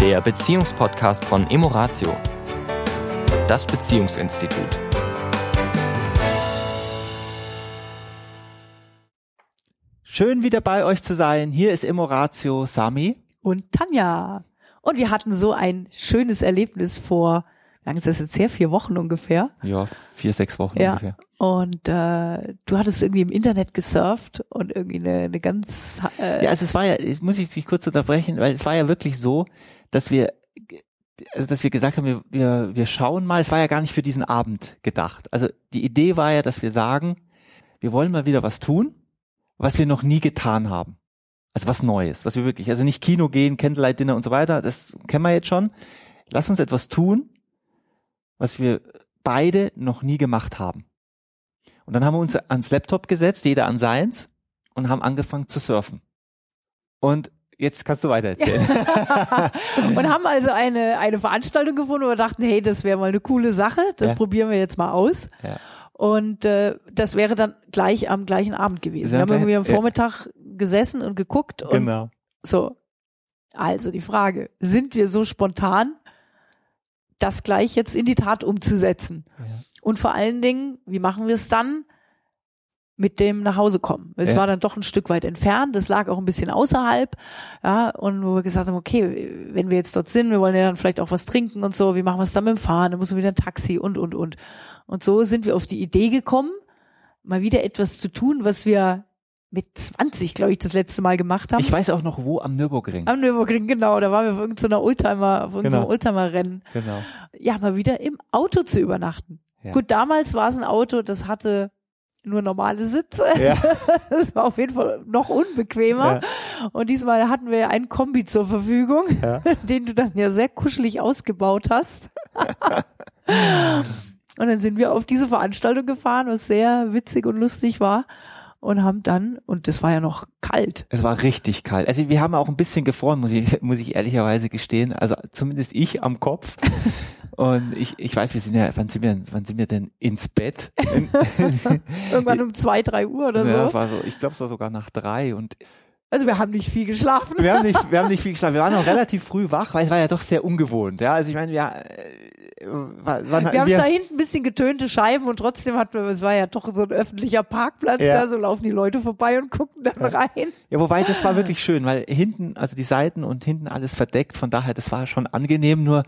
der Beziehungspodcast von Emoratio, das Beziehungsinstitut. Schön wieder bei euch zu sein. Hier ist Emoratio Sami. und Tanja. Und wir hatten so ein schönes Erlebnis vor, wie lange ist das jetzt her? Vier Wochen ungefähr. Ja, vier, sechs Wochen Ja. ungefähr. Und äh, du hattest irgendwie im Internet gesurft und irgendwie eine, eine ganz äh, Ja, also es war ja, jetzt muss ich dich kurz unterbrechen, weil es war ja wirklich so, dass wir, also dass wir gesagt haben, wir, wir, wir schauen mal, es war ja gar nicht für diesen Abend gedacht. Also die Idee war ja, dass wir sagen, wir wollen mal wieder was tun, was wir noch nie getan haben. Also was Neues, was wir wirklich, also nicht Kino gehen, Candlelight Dinner und so weiter, das kennen wir jetzt schon. Lass uns etwas tun, was wir beide noch nie gemacht haben. Und dann haben wir uns ans Laptop gesetzt, jeder an seins, und haben angefangen zu surfen. Und jetzt kannst du weiter erzählen. und haben also eine, eine Veranstaltung gefunden, wo wir dachten, hey, das wäre mal eine coole Sache, das Ja. probieren wir jetzt mal aus. Ja. Und äh, das wäre dann gleich am gleichen Abend gewesen. Wir haben irgendwie am. Vormittag gesessen und geguckt und genau. so. Also die Frage, sind wir so spontan, das gleich jetzt in die Tat umzusetzen? Ja. Und vor allen Dingen, wie machen wir es dann? Mit dem nach Hause kommen. Es Ja. war dann doch ein Stück weit entfernt. Das lag auch ein bisschen außerhalb. Ja, und wo wir gesagt haben, okay, wenn wir jetzt dort sind, wir wollen ja dann vielleicht auch was trinken und so. Wie machen wir es dann mit dem Fahren? Dann muss man wieder ein Taxi und, und, und. Und so sind wir auf die Idee gekommen, mal wieder etwas zu tun, was wir mit 20, glaube ich, das letzte Mal gemacht haben. Ich weiß auch noch wo am Nürburgring. Am Nürburgring, genau. Da waren wir auf irgendeiner Oldtimer, auf irgendeinem Genau. Oldtimer-Rennen. genau. Ja, mal wieder im Auto zu übernachten. Ja. Gut, damals war es ein Auto, das hatte nur normale Sitze. Ja. Das war auf jeden Fall noch unbequemer. Und diesmal hatten wir ein Kombi zur Verfügung, Ja. den du dann ja sehr kuschelig ausgebaut hast. und dann sind wir auf diese Veranstaltung gefahren, was sehr witzig und lustig war. Und haben dann, und das war ja noch kalt, Es war richtig kalt. Also wir haben auch ein bisschen gefroren, muss ich, muss ich ehrlicherweise gestehen. Also zumindest ich am Kopf. Und ich, ich weiß, wir sind ja, wann sind wir, wann sind wir denn ins Bett? irgendwann um zwei, drei Uhr oder Ja, so. war so, ich glaube, es war sogar nach drei und Also wir haben nicht viel geschlafen. wir haben nicht, wir haben nicht viel geschlafen. Wir waren noch relativ früh wach, weil es war ja doch sehr ungewohnt. Ja, also ich meine, wir, äh, waren, Wir haben zwar hinten ein bisschen getönte Scheiben und trotzdem hatten wir, es war ja doch so ein öffentlicher Parkplatz, Ja. ja, so laufen die Leute vorbei und gucken dann rein. Ja, wobei das war wirklich schön, weil hinten, also die Seiten und hinten alles verdeckt, von daher, das war schon angenehm, nur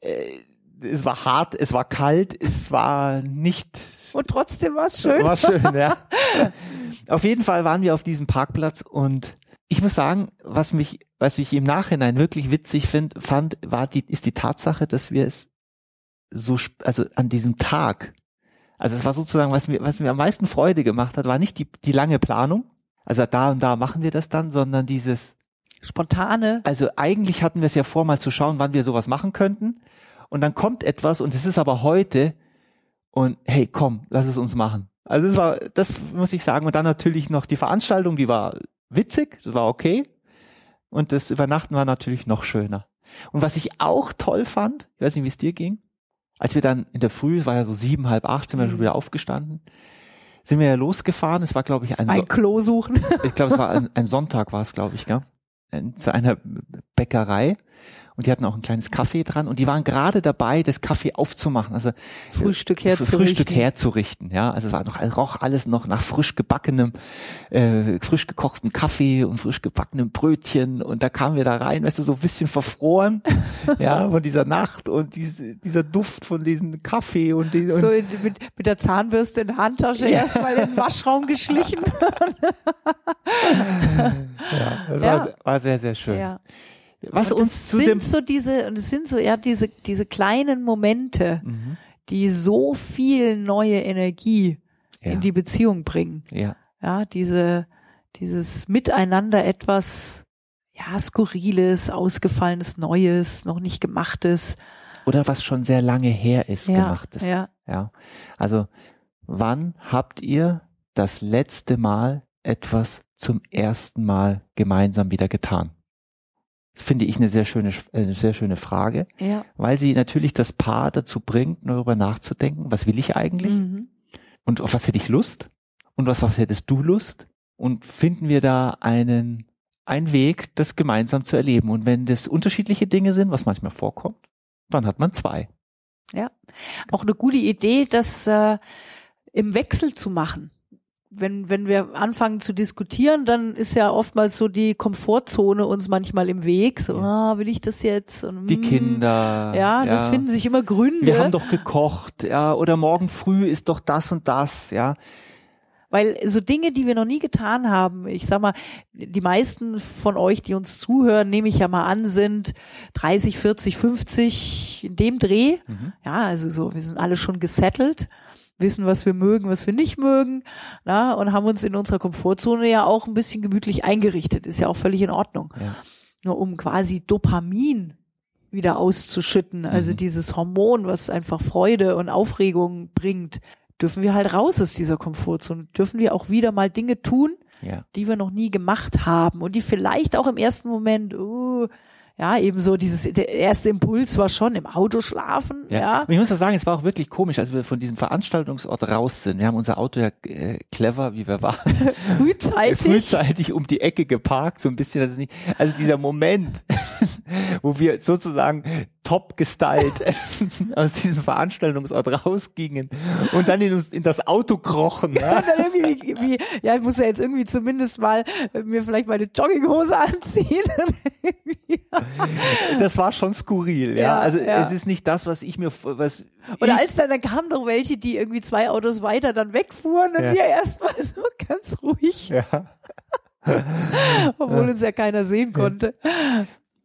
äh, es war hart, es war kalt, es war nicht Und trotzdem war es schön. War schön, ja. auf jeden Fall waren wir auf diesem Parkplatz und ich muss sagen, was mich, was ich im Nachhinein wirklich witzig find, fand, war die, ist die Tatsache, dass wir es so, also an diesem Tag, also es war sozusagen, was mir, was mir am meisten Freude gemacht hat, war nicht die, die lange Planung, also da und da machen wir das dann, sondern dieses, Spontane. also eigentlich hatten wir es ja vor, mal zu schauen, wann wir sowas machen könnten. Und dann kommt etwas und es ist aber heute und hey, komm, lass es uns machen. Also das war, das muss ich sagen. Und dann natürlich noch die Veranstaltung, die war witzig, das war okay. Und das Übernachten war natürlich noch schöner. Und was ich auch toll fand, ich weiß nicht, wie es dir ging, als wir dann in der Früh, es war ja so sieben, halb acht, sind wir Mhm. schon wieder aufgestanden, sind wir ja losgefahren. Es war, glaube ich, ein, Ein so Klo suchen. ich glaube, es war ein, ein Sonntag, war es, glaube ich, gell? Zu einer Bäckerei. Und die hatten auch ein kleines Kaffee dran und die waren gerade dabei, das Kaffee aufzumachen, also Frühstück äh, herzurichten. Frühstück herzurichten, ja. Also es war noch, roch alles noch nach frisch gebackenem, äh, frisch gekochtem Kaffee und frisch gebackenem Brötchen und da kamen wir da rein, weißt du, so ein bisschen verfroren, ja, von dieser Nacht und diese, dieser Duft von diesem Kaffee und, die, und So in, mit, mit der Zahnbürste in der Handtasche erstmal in den Waschraum geschlichen. ja, das Ja. War, war sehr, sehr schön. ja. Was Und uns es zu sind dem so diese, und es sind so ja diese, diese kleinen Momente, Mhm. die so viel neue Energie ja, in die Beziehung bringen. ja. Ja, diese, dieses Miteinander etwas, ja, skurriles, ausgefallenes, Neues, noch nicht gemachtes. oder was schon sehr lange her ist, Ja, gemacht ist. ja. ja. Also, wann habt ihr das letzte Mal etwas zum ersten Mal gemeinsam wieder getan? Das finde ich eine sehr schöne, eine sehr schöne Frage, Ja. weil sie natürlich das Paar dazu bringt, darüber nachzudenken, was will ich eigentlich Mhm. und auf was hätte ich Lust und was, was hättest du Lust und finden wir da einen, ein Weg, das gemeinsam zu erleben. Und wenn das unterschiedliche Dinge sind, was manchmal vorkommt, dann hat man zwei. Ja, auch eine gute Idee, das äh, im Wechsel zu machen. Wenn, wenn wir anfangen zu diskutieren, dann ist ja oftmals so die Komfortzone uns manchmal im Weg. So, Ja. ah, will ich das jetzt? Und, Die mm, Kinder. Ja, das finden sich immer Gründe. Wir haben doch gekocht, ja, oder morgen früh ist doch das und das, ja. Weil so Dinge, die wir noch nie getan haben, ich sag mal, die meisten von euch, die uns zuhören, nehme ich ja mal an, sind 30, 40, 50 in dem Dreh. Mhm. Ja, also so, wir sind alle schon gesettelt, wissen, was wir mögen, was wir nicht mögen, na, und haben uns in unserer Komfortzone ja auch ein bisschen gemütlich eingerichtet. Ist ja auch völlig in Ordnung. Ja. Nur um quasi Dopamin wieder auszuschütten, also Mhm. dieses Hormon, was einfach Freude und Aufregung bringt, dürfen wir halt raus aus dieser Komfortzone. Dürfen wir auch wieder mal Dinge tun, Ja. die wir noch nie gemacht haben und die vielleicht auch im ersten Moment, uh, ja, eben so dieses, der erste Impuls war schon im Auto schlafen, Ja. ja. Und ich muss auch sagen, es war auch wirklich komisch, als wir von diesem Veranstaltungsort raus sind. Wir haben unser Auto ja äh, clever, wie wir waren, frühzeitig. frühzeitig um die Ecke geparkt, so ein bisschen, dass es nicht, also dieser Moment, wo wir sozusagen top gestylt aus diesem Veranstaltungsort rausgingen und dann in, in das Auto krochen. Ja? Wie, ja, ich muss ja jetzt irgendwie zumindest mal äh, mir vielleicht meine Jogginghose anziehen. Das war schon skurril, ja. Ja, Also ja. es ist nicht das, was ich mir, was Oder als dann, dann kamen doch welche, die irgendwie zwei Autos weiter dann wegfuhren und Ja. wir erstmal so ganz ruhig, ja. obwohl uns ja keiner sehen konnte.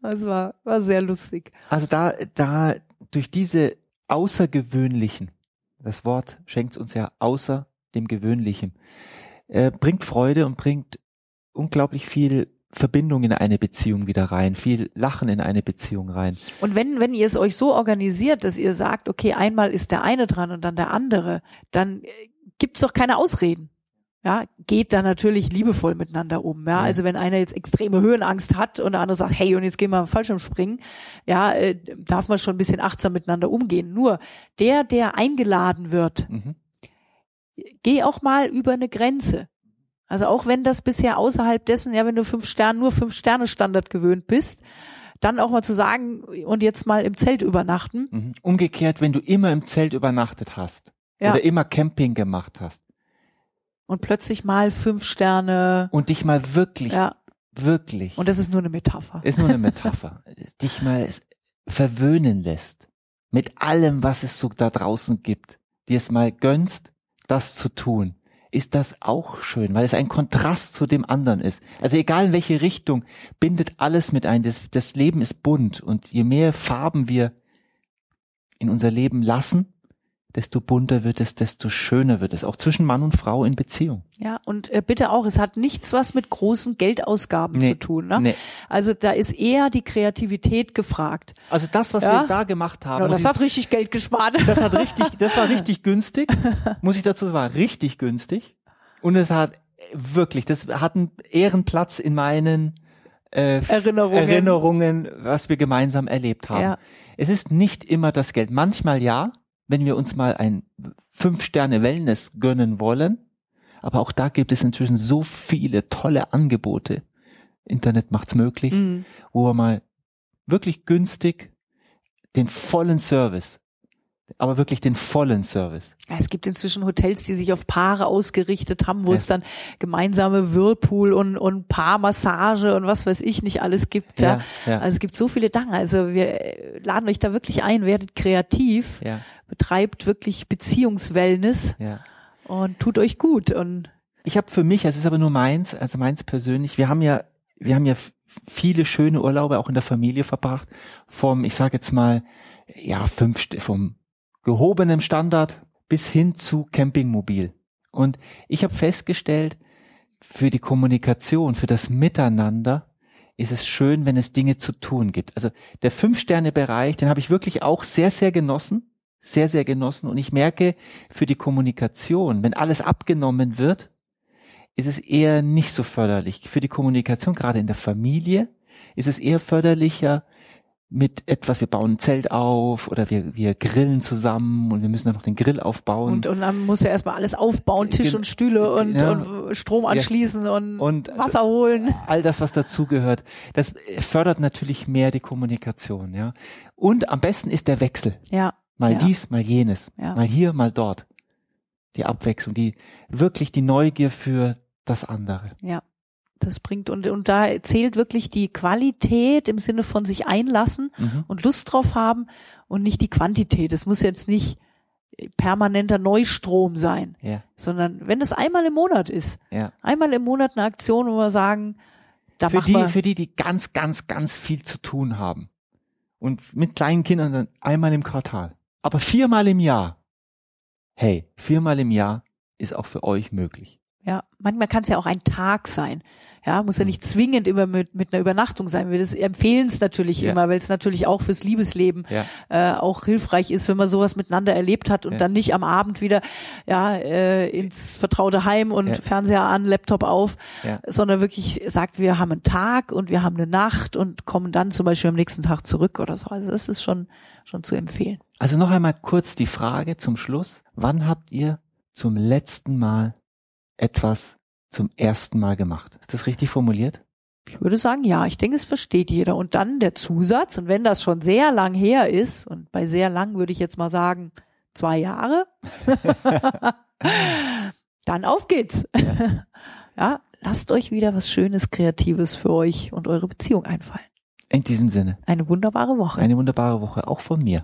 Das war, war sehr lustig. Also da, da durch diese außergewöhnlichen, das Wort schenkt uns ja außer dem Gewöhnlichen, äh, bringt Freude und bringt unglaublich viel Verbindung in eine Beziehung wieder rein, viel Lachen in eine Beziehung rein. Und wenn, wenn ihr es euch so organisiert, dass ihr sagt, okay, einmal ist der eine dran und dann der andere, dann äh, gibt's doch keine Ausreden. Ja, geht da natürlich liebevoll miteinander um. Ja, Ja. also wenn einer jetzt extreme Höhenangst hat und der andere sagt, hey, und jetzt gehen wir im Fallschirmspringen, ja, äh, darf man schon ein bisschen achtsam miteinander umgehen. Nur der, der eingeladen wird, Mhm. geh auch mal über eine Grenze. Also auch wenn das bisher außerhalb dessen, ja, wenn du fünf Sterne, nur fünf Sterne Standard gewöhnt bist, dann auch mal zu sagen und jetzt mal im Zelt übernachten. Mhm. Umgekehrt, wenn du immer im Zelt übernachtet hast Ja. oder immer Camping gemacht hast Und plötzlich mal fünf Sterne. und dich mal wirklich, Ja. wirklich, Und das ist nur eine Metapher. ist nur eine Metapher, dich mal verwöhnen lässt mit allem, was es so da draußen gibt, dir es mal gönnst, das zu tun, ist das auch schön, weil es ein Kontrast zu dem anderen ist. Also egal in welche Richtung, bindet alles mit ein. Das, das Leben ist bunt und je mehr Farben wir in unser Leben lassen, desto bunter wird es, desto schöner wird es, auch zwischen Mann und Frau in Beziehung. Ja, und äh, bitte auch, es hat nichts was mit großen Geldausgaben Nee, zu tun. Ne? Nee. Also da ist eher die Kreativität gefragt. Also das, was Ja. wir da gemacht haben, Ja, das ich- hat richtig Geld gespart. Das hat richtig, das war richtig günstig. Muss ich dazu sagen, war richtig günstig. Und es hat wirklich, das hat einen Ehrenplatz in meinen äh, Erinnerungen. Erinnerungen, was wir gemeinsam erlebt haben. Ja. Es ist nicht immer das Geld. Manchmal ja, wenn wir uns mal ein Fünf-Sterne-Wellness gönnen wollen. Aber auch da gibt es inzwischen so viele tolle Angebote. Internet macht's möglich Mhm. wo wir mal wirklich günstig den vollen Service, aber wirklich den vollen Service. Es gibt inzwischen Hotels, die sich auf Paare ausgerichtet haben, wo Ja. es dann gemeinsame Whirlpool und, und Paarmassage und was weiß ich nicht alles gibt. Ja. Ja. Also es gibt so viele Dinge. Also wir laden euch da wirklich ein, werdet kreativ, ja, betreibt wirklich Beziehungswellness ja. und tut euch gut. Und Ich habe für mich, es ist aber nur meins, also meins persönlich, wir haben ja, wir haben ja viele schöne Urlaube auch in der Familie verbracht, vom, ich sage jetzt mal, ja, fünf, vom gehobenen Standard bis hin zu Campingmobil. Und ich habe festgestellt, für die Kommunikation, für das Miteinander ist es schön, wenn es Dinge zu tun gibt. Also der Fünf-Sterne-Bereich, den habe ich wirklich auch sehr, sehr genossen, sehr, sehr genossen. Und ich merke, für die Kommunikation, wenn alles abgenommen wird, ist es eher nicht so förderlich. Für die Kommunikation, gerade in der Familie, ist es eher förderlicher, mit etwas, wir bauen ein Zelt auf oder wir, wir grillen zusammen und wir müssen dann noch den Grill aufbauen. Und, und dann muss ja erstmal alles aufbauen, Tisch Gen- und Stühle und, ja. und Strom anschließen und, Und Wasser holen. all das, was dazugehört, das fördert natürlich mehr die Kommunikation, ja. Und am besten ist der Wechsel. Ja, Mal Ja. dies, mal jenes. Ja. Mal hier, mal dort. Die Abwechslung, die wirklich die Neugier für das andere. ja. Das bringt und, und da zählt wirklich die Qualität im Sinne von sich einlassen Mhm. und Lust drauf haben und nicht die Quantität. Es muss jetzt nicht permanenter Neustrom sein, Ja, sondern wenn es einmal im Monat ist, ja. einmal im Monat eine Aktion, wo wir sagen, da Für die, wir, für die, die ganz, ganz, ganz viel zu tun haben. Und mit kleinen Kindern dann einmal im Quartal. Aber viermal im Jahr. Hey, viermal im Jahr ist auch für euch möglich. ja, manchmal kann es ja auch ein Tag sein. Ja, muss ja Mhm. nicht zwingend immer mit, mit einer Übernachtung sein. Wir empfehlen es natürlich Ja. immer, weil es natürlich auch fürs Liebesleben Ja. äh, auch hilfreich ist, wenn man sowas miteinander erlebt hat und Ja. dann nicht am Abend wieder ja äh, ins vertraute Heim und. Fernseher an, Laptop auf, sondern wirklich sagt, wir haben einen Tag und wir haben eine Nacht und kommen dann zum Beispiel am nächsten Tag zurück oder so. Also das ist schon schon zu empfehlen. Also noch einmal kurz die Frage zum Schluss. Wann habt ihr zum letzten Mal etwas zum ersten Mal gemacht? Ist das richtig formuliert? Ich würde sagen, ja, ich denke, es versteht jeder. Und dann der Zusatz, und wenn das schon sehr lang her ist, und bei sehr lang würde ich jetzt mal sagen, zwei Jahre, dann auf geht's. Ja. lasst euch wieder was Schönes, Kreatives für euch und eure Beziehung einfallen. In diesem Sinne, Eine wunderbare Woche. eine wunderbare Woche auch von mir.